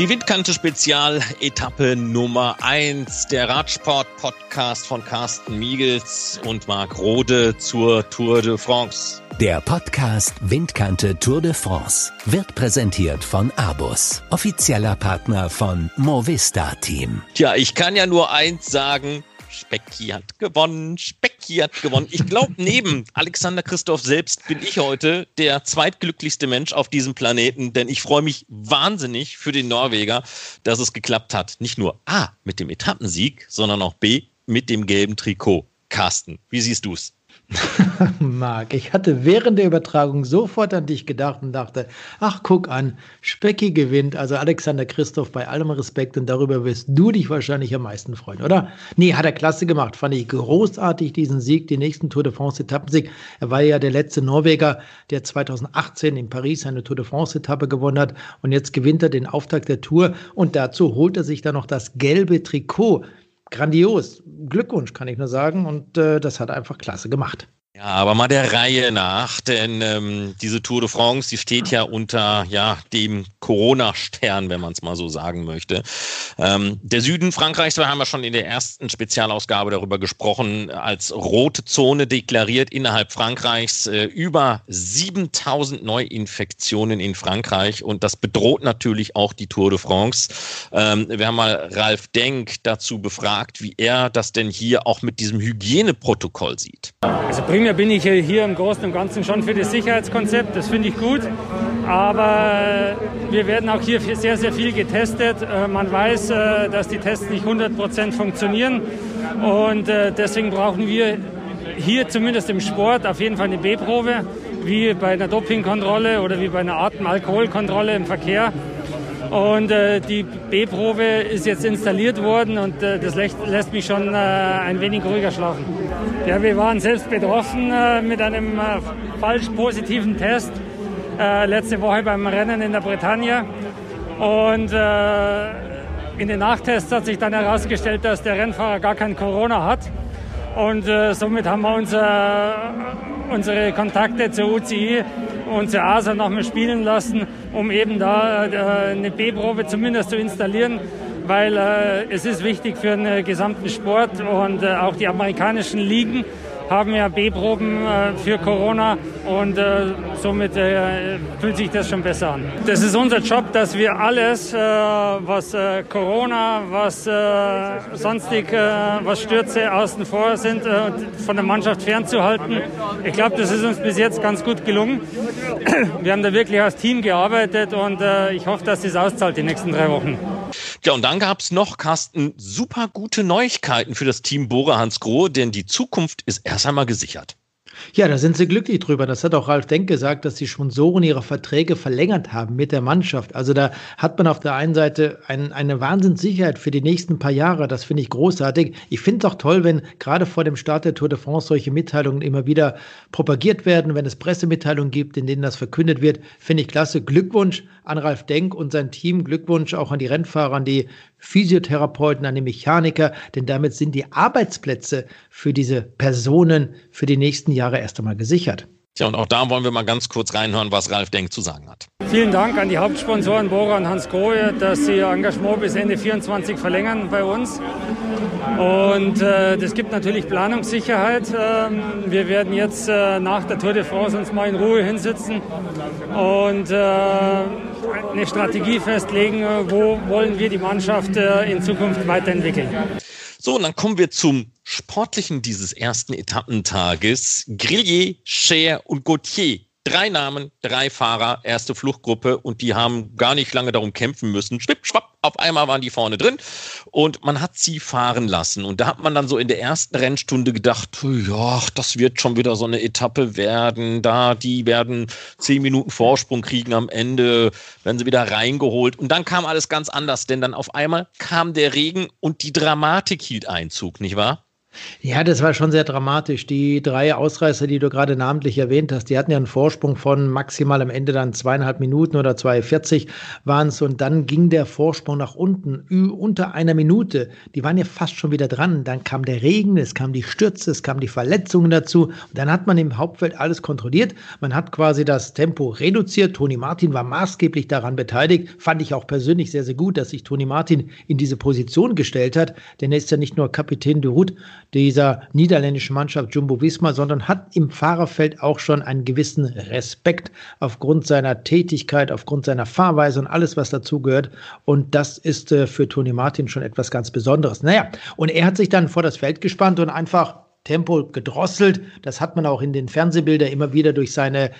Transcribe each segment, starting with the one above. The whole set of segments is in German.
Die Windkante Spezial Etappe Nummer 1, der Radsport-Podcast von Carsten Miegels und Marc Rode zur Tour de France. Der Podcast Windkante Tour de France wird präsentiert von Abus, offizieller Partner von Movista Team. Tja, ich kann ja nur eins sagen, Specki hat gewonnen, Specki hat gewonnen. Ich glaube, neben Alexander Christoph selbst bin ich heute der zweitglücklichste Mensch auf diesem Planeten, denn ich freue mich wahnsinnig für den Norweger, dass es geklappt hat. Nicht nur A mit dem Etappensieg, sondern auch B mit dem gelben Trikot. Carsten, wie siehst du es? Marc, ich hatte während der Übertragung sofort an dich gedacht und dachte, ach guck an, Specki gewinnt, also Alexander Christoph bei allem Respekt und darüber wirst du dich wahrscheinlich am meisten freuen, oder? Nee, hat er klasse gemacht, fand ich großartig diesen Sieg, den nächsten Tour de France Etappensieg. Er war ja der letzte Norweger, der 2018 in Paris eine Tour de France Etappe gewonnen hat und jetzt gewinnt er den Auftakt der Tour und dazu holt er sich dann noch das gelbe Trikot grandios. Glückwunsch, kann ich nur sagen. Und äh, das hat er einfach klasse gemacht. Ja, aber mal der Reihe nach, denn ähm, diese Tour de France, die steht ja unter ja, dem Corona-Stern, wenn man es mal so sagen möchte. Ähm, der Süden Frankreichs, wir haben ja schon in der ersten Spezialausgabe darüber gesprochen, als rote Zone deklariert innerhalb Frankreichs äh, über 7000 Neuinfektionen in Frankreich und das bedroht natürlich auch die Tour de France. Ähm, wir haben mal Ralf Denk dazu befragt, wie er das denn hier auch mit diesem Hygieneprotokoll sieht. Also primär bin ich hier im Großen und Ganzen schon für das Sicherheitskonzept, das finde ich gut. Aber wir werden auch hier sehr, sehr viel getestet. Äh, man weiß, äh, dass die Tests nicht 100 Prozent funktionieren. Und äh, deswegen brauchen wir hier zumindest im Sport auf jeden Fall eine B-Probe, wie bei einer Dopingkontrolle oder wie bei einer Atem-Alkoholkontrolle im Verkehr. Und äh, die B-Probe ist jetzt installiert worden und äh, das lässt, lässt, mich schon äh, ein wenig ruhiger schlafen. Ja, wir waren selbst betroffen äh, mit einem äh, falsch positiven Test äh, letzte Woche beim Rennen in der Bretagne. Und in den Nachtests hat sich dann herausgestellt, dass der Rennfahrer gar kein Corona hat. Und somit haben wir unser, unsere Kontakte zur UCI unsere ASA nochmal spielen lassen, um eben da äh, eine B-Probe zumindest zu installieren, weil äh, es ist wichtig für den gesamten Sport und äh, auch die amerikanischen Ligen haben ja B-Proben äh, für Corona und äh, somit äh, fühlt sich das schon besser an. Das ist unser Job, dass wir alles, äh, was äh, Corona, was äh, sonstig, was Stürze außen vor sind, von der Mannschaft fernzuhalten. Ich glaube, das ist uns bis jetzt ganz gut gelungen. Wir haben da wirklich als Team gearbeitet und ich hoffe, dass das auszahlt die nächsten drei Wochen. Ja, und dann gab es noch, Carsten, super gute Neuigkeiten für das Team Bora Hans Grohe, denn die Zukunft ist erst einmal gesichert. Ja, da sind sie glücklich drüber. Das hat auch Ralf Denk gesagt, dass die Sponsoren ihre Verträge verlängert haben mit der Mannschaft. Also da hat man auf der einen Seite ein, eine Wahnsinnssicherheit für die nächsten paar Jahre. Das finde ich großartig. Ich finde es auch toll, wenn gerade vor dem Start der Tour de France solche Mitteilungen immer wieder propagiert werden, wenn es Pressemitteilungen gibt, in denen das verkündet wird. Finde ich klasse. Glückwunsch an Ralf Denk und sein Team. Glückwunsch auch an die Rennfahrer, an die Physiotherapeuten, an die Mechaniker, denn damit sind die Arbeitsplätze für diese Personen für die nächsten Jahre erst einmal gesichert. Tja, und auch da wollen wir mal ganz kurz reinhören, was Ralf Denk zu sagen hat. Vielen Dank an die Hauptsponsoren Bora und Hans Grohe, dass sie ihr Engagement bis Ende 24 verlängern bei uns. Und äh, das gibt natürlich Planungssicherheit. Ähm, wir werden jetzt äh, nach der Tour de France uns mal in Ruhe hinsitzen und äh, eine Strategie festlegen, wo wollen wir die Mannschaft äh, in Zukunft weiterentwickeln. So, und dann kommen wir zum Sportlichen dieses ersten Etappentages. Grillier, Cher und Gauthier Drei Namen, drei Fahrer, erste Fluchtgruppe und die haben gar nicht lange darum kämpfen müssen. Schwipp, schwapp, auf einmal waren die vorne drin und man hat sie fahren lassen. Und da hat man dann so in der ersten Rennstunde gedacht, ja, das wird schon wieder so eine Etappe werden. Da, die werden zehn Minuten Vorsprung kriegen am Ende, werden sie wieder reingeholt. Und dann kam alles ganz anders, denn dann auf einmal kam der Regen und die Dramatik hielt Einzug, nicht wahr? Ja, das war schon sehr dramatisch. Die drei Ausreißer, die du gerade namentlich erwähnt hast, die hatten ja einen Vorsprung von maximal am Ende dann zweieinhalb Minuten oder 2,40 waren es. Und dann ging der Vorsprung nach unten, unter einer Minute. Die waren ja fast schon wieder dran. Dann kam der Regen, es kam die Stürze, es kamen die Verletzungen dazu. Und dann hat man im Hauptfeld alles kontrolliert. Man hat quasi das Tempo reduziert. Toni Martin war maßgeblich daran beteiligt. Fand ich auch persönlich sehr, sehr gut, dass sich Toni Martin in diese Position gestellt hat. Denn er ist ja nicht nur Kapitän de Route, dieser niederländischen Mannschaft Jumbo Visma, sondern hat im Fahrerfeld auch schon einen gewissen Respekt aufgrund seiner Tätigkeit, aufgrund seiner Fahrweise und alles, was dazugehört. Und das ist äh, für Toni Martin schon etwas ganz Besonderes. Naja, und er hat sich dann vor das Feld gespannt und einfach Tempo gedrosselt. Das hat man auch in den Fernsehbildern immer wieder durch seine,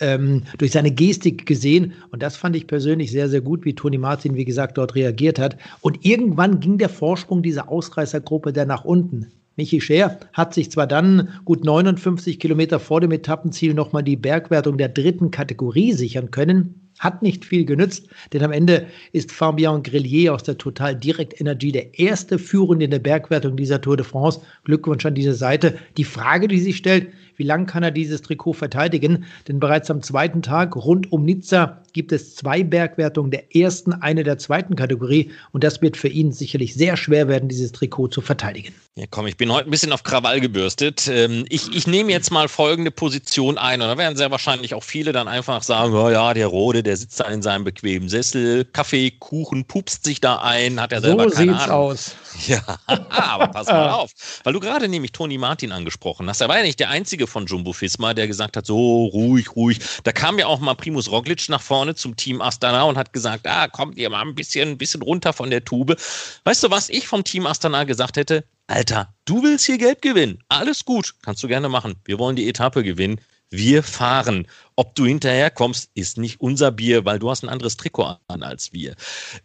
ähm, durch seine Gestik gesehen. Und das fand ich persönlich sehr, sehr gut, wie Toni Martin, wie gesagt, dort reagiert hat. Und irgendwann ging der Vorsprung dieser Ausreißergruppe dann nach unten. Michi Scher hat sich zwar dann gut 59 Kilometer vor dem Etappenziel nochmal die Bergwertung der dritten Kategorie sichern können, hat nicht viel genützt, denn am Ende ist Fabien Grillier aus der Total Direct Energy der erste Führende in der Bergwertung dieser Tour de France. Glückwunsch an diese Seite. Die Frage, die sich stellt, wie lange kann er dieses Trikot verteidigen? Denn bereits am zweiten Tag rund um Nizza gibt es zwei Bergwertungen der ersten, eine der zweiten Kategorie. Und das wird für ihn sicherlich sehr schwer werden, dieses Trikot zu verteidigen. Ja, komm, ich bin heute ein bisschen auf Krawall gebürstet. Ähm, ich, ich nehme jetzt mal folgende Position ein. Und da werden sehr wahrscheinlich auch viele dann einfach sagen, oh ja, der Rode, der sitzt da in seinem bequemen Sessel, Kaffee, Kuchen, pupst sich da ein, hat er selber so keine sieht's Ahnung. aus. Ja, aber pass mal auf. Weil du gerade nämlich Toni Martin angesprochen hast. Er war ja nicht der Einzige von Jumbo Fisma, der gesagt hat, so ruhig, ruhig. Da kam ja auch mal Primus Roglic nach vorne zum Team Astana und hat gesagt, ah, kommt ihr mal ein bisschen, ein bisschen runter von der Tube. Weißt du, was ich vom Team Astana gesagt hätte? Alter, du willst hier Geld gewinnen. Alles gut, kannst du gerne machen. Wir wollen die Etappe gewinnen. Wir fahren. Ob du hinterherkommst, ist nicht unser Bier, weil du hast ein anderes Trikot an als wir.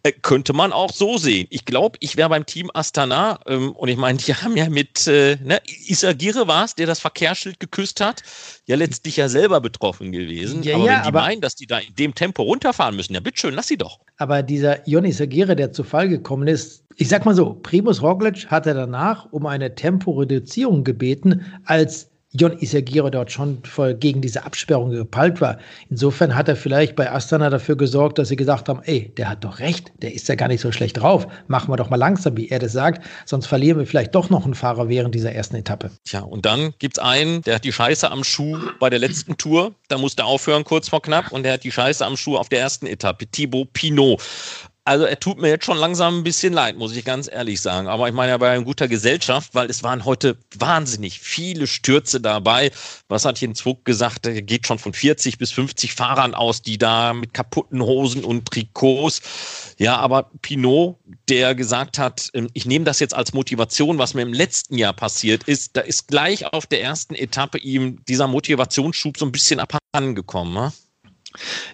Äh, könnte man auch so sehen. Ich glaube, ich wäre beim Team Astana ähm, und ich meine, die haben ja mit äh, ne, Isagire war es, der das Verkehrsschild geküsst hat, ja letztlich ja selber betroffen gewesen. Ja, aber ja, wenn die aber, meinen, dass die da in dem Tempo runterfahren müssen, ja bitteschön, lass sie doch. Aber dieser Jon Isagire, der zu Fall gekommen ist, ich sag mal so, Primus Roglic hatte danach um eine Temporeduzierung gebeten, als Jon Isagire dort schon voll gegen diese Absperrung gepeilt war. Insofern hat er vielleicht bei Astana dafür gesorgt, dass sie gesagt haben, ey, der hat doch recht, der ist ja gar nicht so schlecht drauf. Machen wir doch mal langsam, wie er das sagt, sonst verlieren wir vielleicht doch noch einen Fahrer während dieser ersten Etappe. Tja, und dann gibt es einen, der hat die Scheiße am Schuh bei der letzten Tour, da musste er aufhören kurz vor knapp und der hat die Scheiße am Schuh auf der ersten Etappe, Thibaut Pinot. Also er tut mir jetzt schon langsam ein bisschen leid, muss ich ganz ehrlich sagen. Aber ich meine, er war in guter Gesellschaft, weil es waren heute wahnsinnig viele Stürze dabei. Was hat Jens Vogt gesagt? Er geht schon von 40 bis 50 Fahrern aus, die da mit kaputten Hosen und Trikots. Ja, aber Pinot, der gesagt hat, ähm, ich nehme das jetzt als Motivation, was mir im letzten Jahr passiert ist, da ist gleich auf der ersten Etappe ihm dieser Motivationsschub so ein bisschen abhandengekommen. Ne?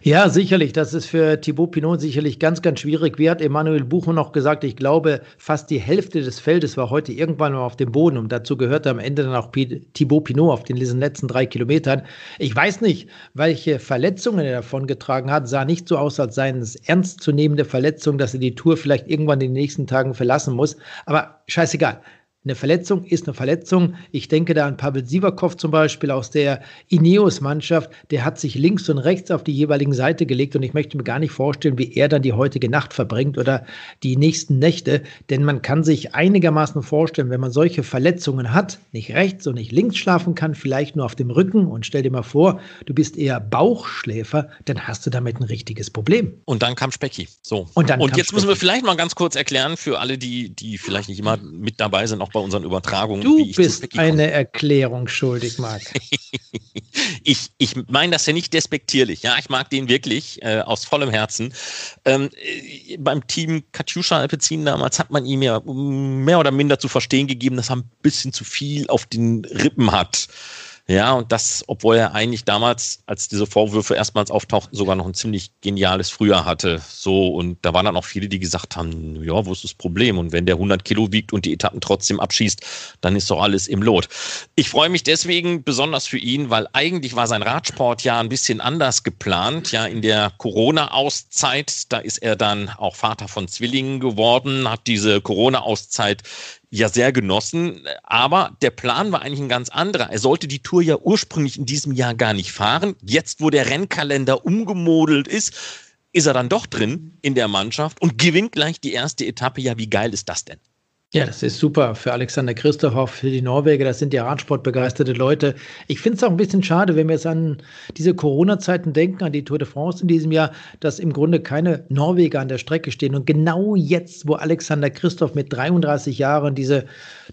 Ja, sicherlich. Das ist für Thibaut Pinot sicherlich ganz, ganz schwierig. Wie hat Emanuel Buchmann noch gesagt, ich glaube, fast die Hälfte des Feldes war heute irgendwann mal auf dem Boden und dazu gehörte am Ende dann auch Thibaut Pinot auf den letzten drei Kilometern. Ich weiß nicht, welche Verletzungen er davon getragen hat. Sah nicht so aus, als seien es ernstzunehmende Verletzungen, dass er die Tour vielleicht irgendwann in den nächsten Tagen verlassen muss. Aber scheißegal. Eine Verletzung ist eine Verletzung. Ich denke da an Pavel Sivakov zum Beispiel aus der Ineos-Mannschaft. Der hat sich links und rechts auf die jeweiligen Seite gelegt und ich möchte mir gar nicht vorstellen, wie er dann die heutige Nacht verbringt oder die nächsten Nächte. Denn man kann sich einigermaßen vorstellen, wenn man solche Verletzungen hat, nicht rechts und nicht links schlafen kann, vielleicht nur auf dem Rücken und stell dir mal vor, du bist eher Bauchschläfer, dann hast du damit ein richtiges Problem. Und dann kam Specki. So. Und, dann und jetzt Specki. müssen wir vielleicht mal ganz kurz erklären für alle, die, die vielleicht nicht immer mit dabei sind, auch bei unseren Übertragungen. Du bist eine Erklärung schuldig, Marc. ich ich meine das ja nicht despektierlich. Ja, ich mag den wirklich äh, aus vollem Herzen. Ähm, äh, beim Team Katjuscha Alpecin damals hat man ihm ja mehr oder minder zu verstehen gegeben, dass er ein bisschen zu viel auf den Rippen hat. Ja, und das, obwohl er eigentlich damals, als diese Vorwürfe erstmals auftauchten, sogar noch ein ziemlich geniales Frühjahr hatte. So, und da waren dann auch viele, die gesagt haben, ja, wo ist das Problem? Und wenn der 100 Kilo wiegt und die Etappen trotzdem abschießt, dann ist doch alles im Lot. Ich freue mich deswegen besonders für ihn, weil eigentlich war sein Radsport ja ein bisschen anders geplant. Ja, in der Corona-Auszeit, da ist er dann auch Vater von Zwillingen geworden, hat diese Corona-Auszeit ja sehr genossen. Aber der Plan war eigentlich ein ganz anderer. Er sollte die Tour ja ursprünglich in diesem Jahr gar nicht fahren. Jetzt, wo der Rennkalender umgemodelt ist, ist er dann doch drin in der Mannschaft und gewinnt gleich die erste Etappe. Ja, wie geil ist das denn? Ja, das ist super für Alexander Christoph, für die Norweger. Das sind ja Radsportbegeisterte Leute. Ich finde es auch ein bisschen schade, wenn wir jetzt an diese Corona-Zeiten denken, an die Tour de France in diesem Jahr, dass im Grunde keine Norweger an der Strecke stehen. Und genau jetzt, wo Alexander Christoph mit 33 Jahren diese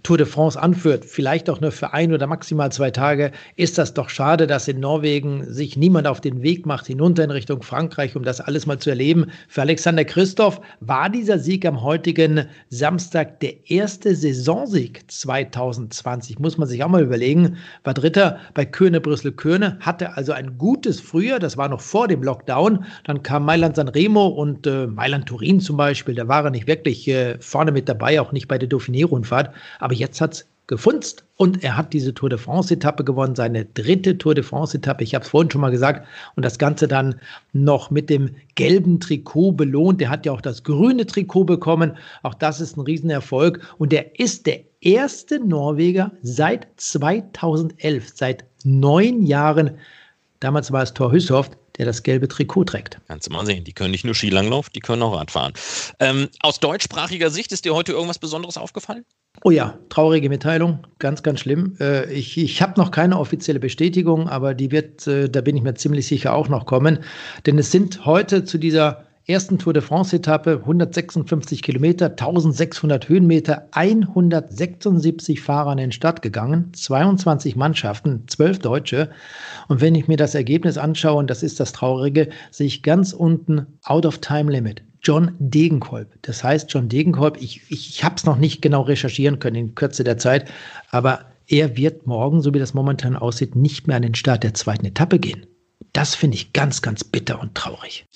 Tour de France anführt, vielleicht auch nur für ein oder maximal zwei Tage, ist das doch schade, dass in Norwegen sich niemand auf den Weg macht hinunter in Richtung Frankreich, um das alles mal zu erleben. Für Alexander Christoph war dieser Sieg am heutigen Samstag der erste Saisonsieg 2020, muss man sich auch mal überlegen, war Dritter bei Köhne Brüssel Köhne, hatte also ein gutes Frühjahr, das war noch vor dem Lockdown. Dann kam Mailand Sanremo und äh, Mailand Turin zum Beispiel, da war er nicht wirklich äh, vorne mit dabei, auch nicht bei der Dauphiné-Rundfahrt. Aber jetzt hat es gefunzt und er hat diese Tour de France-Etappe gewonnen, seine dritte Tour de France-Etappe. Ich habe es vorhin schon mal gesagt. Und das Ganze dann noch mit dem gelben Trikot belohnt. Der hat ja auch das grüne Trikot bekommen. Auch das ist ein Riesenerfolg. Und er ist der erste Norweger seit 2011, seit neun Jahren. Damals war es Thor Hüssoft, der das gelbe Trikot trägt. Kannst du mal sehen, die können nicht nur Skilanglauf, die können auch Radfahren. Ähm, aus deutschsprachiger Sicht ist dir heute irgendwas Besonderes aufgefallen? Oh ja, traurige Mitteilung, ganz, ganz schlimm. Äh, ich ich habe noch keine offizielle Bestätigung, aber die wird, äh, da bin ich mir ziemlich sicher, auch noch kommen. Denn es sind heute zu dieser ersten Tour de France-Etappe 156 Kilometer, 1600 Höhenmeter, 176 Fahrer in den Start gegangen, 22 Mannschaften, 12 Deutsche. Und wenn ich mir das Ergebnis anschaue, und das ist das Traurige, sehe ich ganz unten Out of Time Limit. John Degenkolb. Das heißt, John Degenkolb, ich, ich, ich habe es noch nicht genau recherchieren können in Kürze der Zeit, aber er wird morgen, so wie das momentan aussieht, nicht mehr an den Start der zweiten Etappe gehen. Das finde ich ganz, ganz bitter und traurig.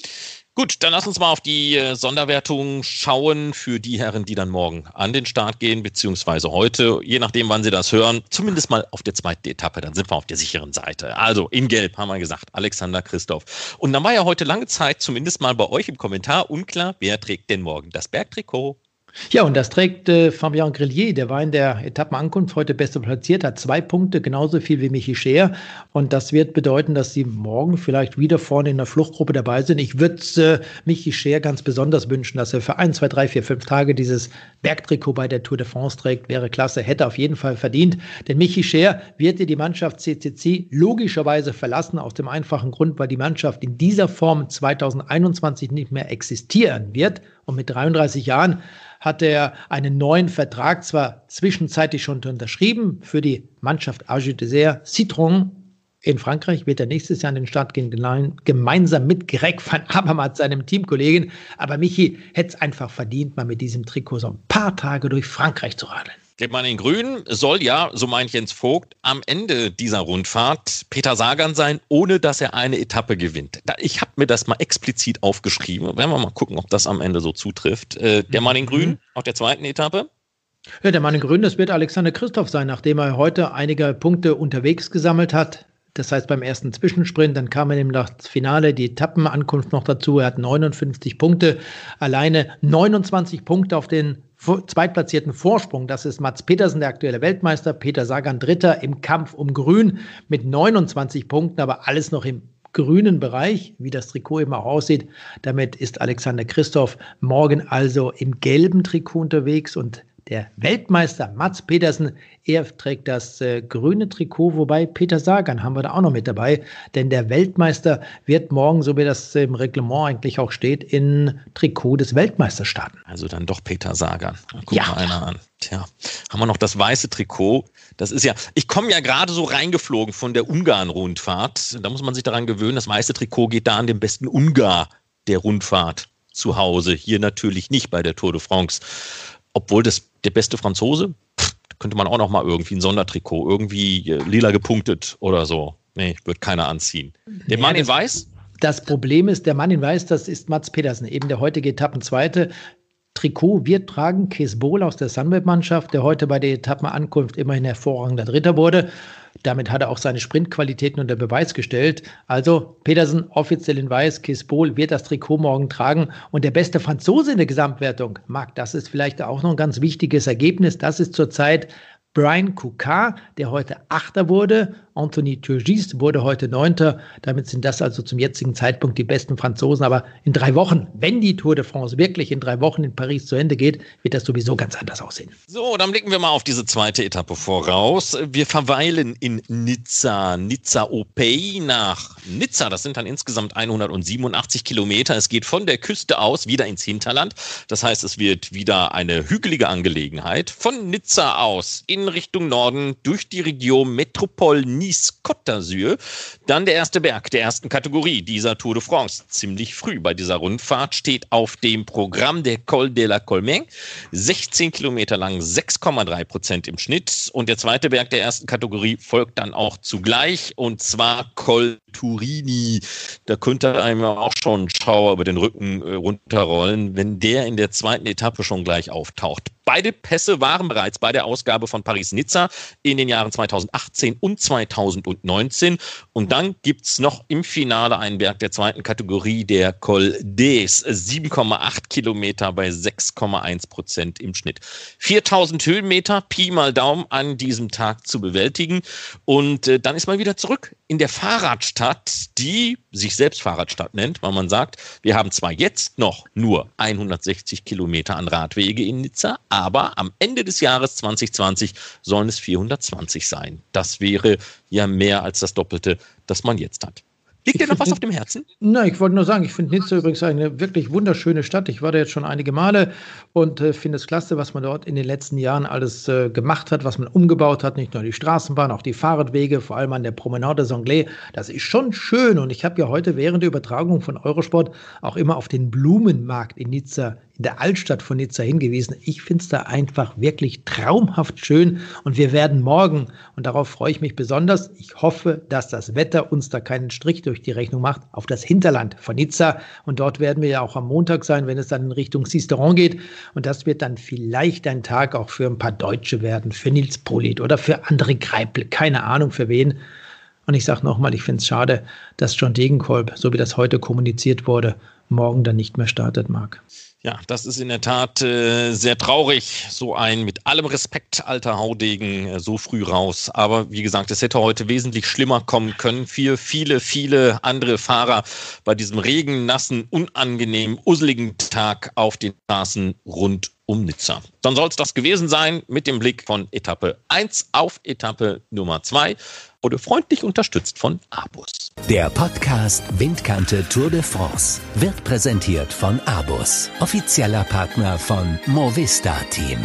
Gut, dann lass uns mal auf die äh, Sonderwertung schauen für die Herren, die dann morgen an den Start gehen, beziehungsweise heute, je nachdem, wann Sie das hören, zumindest mal auf der zweiten Etappe, dann sind wir auf der sicheren Seite. Also in Gelb haben wir gesagt, Alexander Christoph. Und dann war ja heute lange Zeit, zumindest mal bei euch im Kommentar, unklar, wer trägt denn morgen das Bergtrikot? Ja, und das trägt äh, Fabien Grillier, der war in der Etappenankunft heute beste platziert, hat zwei Punkte, genauso viel wie Michi Scheer. Und das wird bedeuten, dass sie morgen vielleicht wieder vorne in der Fluchtgruppe dabei sind. Ich würde äh, Michi Scheer ganz besonders wünschen, dass er für ein, zwei, drei, vier, fünf Tage dieses Bergtrikot bei der Tour de France trägt. Wäre klasse, hätte auf jeden Fall verdient. Denn Michi Scheer wird die Mannschaft CCC logischerweise verlassen, aus dem einfachen Grund, weil die Mannschaft in dieser Form 2021 nicht mehr existieren wird. Und mit 33 Jahren hat er einen neuen Vertrag zwar zwischenzeitlich schon unterschrieben für die Mannschaft Age Dessert Citron in Frankreich wird er nächstes Jahr an den Start gehen, gemeinsam mit Greg van Avermaet, seinem Teamkollegen. Aber Michi hätte es einfach verdient, mal mit diesem Trikot so ein paar Tage durch Frankreich zu radeln. Der Mann in Grün soll ja, so meint Jens Vogt, am Ende dieser Rundfahrt Peter Sagan sein, ohne dass er eine Etappe gewinnt. Ich habe mir das mal explizit aufgeschrieben. Werden wir mal gucken, ob das am Ende so zutrifft. Äh, der Mann in Grün mhm. auf der zweiten Etappe. Ja, der Mann in Grün, das wird Alexander Christoph sein, nachdem er heute einige Punkte unterwegs gesammelt hat. Das heißt, beim ersten Zwischensprint, dann kam er nämlich das Finale, die Etappenankunft noch dazu. Er hat 59 Punkte, alleine 29 Punkte auf den zweitplatzierten Vorsprung. Das ist Mats Petersen, der aktuelle Weltmeister, Peter Sagan Dritter im Kampf um Grün mit 29 Punkten, aber alles noch im grünen Bereich, wie das Trikot eben auch aussieht. Damit ist Alexander Christoph morgen also im gelben Trikot unterwegs und der Weltmeister Mats Petersen, er trägt das äh, grüne Trikot, wobei Peter Sagan haben wir da auch noch mit dabei, denn der Weltmeister wird morgen, so wie das im Reglement eigentlich auch steht, in Trikot des Weltmeisters starten. Also dann doch Peter Sagan. Guck ja. mal einer an. Tja, haben wir noch das weiße Trikot. Das ist ja, ich komme ja gerade so reingeflogen von der Ungarn-Rundfahrt. Da muss man sich daran gewöhnen, das weiße Trikot geht da an den besten Ungar der Rundfahrt zu Hause. Hier natürlich nicht bei der Tour de France obwohl das der beste Franzose, pff, könnte man auch noch mal irgendwie ein Sondertrikot, irgendwie äh, lila gepunktet oder so. Nee, wird keiner anziehen. Der ja, Mann in Weiß? Das Problem ist, der Mann in Weiß, das ist Mats Pedersen, eben der heutige Etappenzweite. Trikot wird tragen Kees Bohl aus der Sunweb-Mannschaft, der heute bei der Etappenankunft immerhin hervorragender Dritter wurde. Damit hat er auch seine Sprintqualitäten unter Beweis gestellt. Also Petersen offiziell in Weiß, Kisbol wird das Trikot morgen tragen und der beste Franzose in der Gesamtwertung, Marc, das ist vielleicht auch noch ein ganz wichtiges Ergebnis. Das ist zurzeit Brian Coukard, der heute Achter wurde. Anthony Turgis wurde heute Neunter. Damit sind das also zum jetzigen Zeitpunkt die besten Franzosen. Aber in drei Wochen, wenn die Tour de France wirklich in drei Wochen in Paris zu Ende geht, wird das sowieso ganz anders aussehen. So, dann blicken wir mal auf diese zweite Etappe voraus. Wir verweilen in Nizza, Nizza Opey nach Nizza. Das sind dann insgesamt 187 Kilometer. Es geht von der Küste aus wieder ins Hinterland. Das heißt, es wird wieder eine hügelige Angelegenheit. Von Nizza aus in Richtung Norden durch die Region Metropole Nice-Côte d'Azur. Dann der erste Berg der ersten Kategorie dieser Tour de France. Ziemlich früh bei dieser Rundfahrt steht auf dem Programm der Col de la Colmeng. 16 Kilometer lang, 6,3 Prozent im Schnitt. Und der zweite Berg der ersten Kategorie folgt dann auch zugleich und zwar Col Turini. Da könnte einem auch schon Schauer über den Rücken äh, runterrollen, wenn der in der zweiten Etappe schon gleich auftaucht. Beide Pässe waren bereits bei der Ausgabe von Paris-Nizza in den Jahren 2018 und 2019. Und dann gibt es noch im Finale einen Berg der zweiten Kategorie, der Col d'Es. 7,8 Kilometer bei 6,1 Prozent im Schnitt. 4000 Höhenmeter, Pi mal Daumen an diesem Tag zu bewältigen. Und äh, dann ist man wieder zurück in der Fahrradstadt, die sich selbst Fahrradstadt nennt, weil man sagt, wir haben zwar jetzt noch nur 160 Kilometer an Radwege in Nizza, aber am Ende des Jahres 2020 sollen es 420 sein. Das wäre ja mehr als das Doppelte, das man jetzt hat. Liegt dir noch was auf dem Herzen? Nein, ich wollte nur sagen, ich finde Nizza übrigens eine wirklich wunderschöne Stadt. Ich war da jetzt schon einige Male und äh, finde es klasse, was man dort in den letzten Jahren alles äh, gemacht hat, was man umgebaut hat. Nicht nur die Straßenbahn, auch die Fahrradwege, vor allem an der Promenade des Anglais. Das ist schon schön und ich habe ja heute während der Übertragung von Eurosport auch immer auf den Blumenmarkt in Nizza in der Altstadt von Nizza hingewiesen. Ich finde es da einfach wirklich traumhaft schön und wir werden morgen, und darauf freue ich mich besonders, ich hoffe, dass das Wetter uns da keinen Strich durch die Rechnung macht, auf das Hinterland von Nizza. Und dort werden wir ja auch am Montag sein, wenn es dann in Richtung Sisteron geht. Und das wird dann vielleicht ein Tag auch für ein paar Deutsche werden, für Nils Polit oder für André Greipel, keine Ahnung für wen. Und ich sage nochmal, ich finde es schade, dass John Degenkolb, so wie das heute kommuniziert wurde, morgen dann nicht mehr startet, Marc. Ja, das ist in der Tat äh, sehr traurig. So ein mit allem Respekt alter Haudegen äh, so früh raus. Aber wie gesagt, es hätte heute wesentlich schlimmer kommen können für viele, viele andere Fahrer bei diesem regen, nassen, unangenehmen, useligen Tag auf den Straßen rund um Nizza. Dann soll es das gewesen sein mit dem Blick von Etappe 1 auf Etappe Nummer 2 wurde freundlich unterstützt von Abus. Der Podcast Windkante Tour de France wird präsentiert von Abus, offizieller Partner von Movista Team.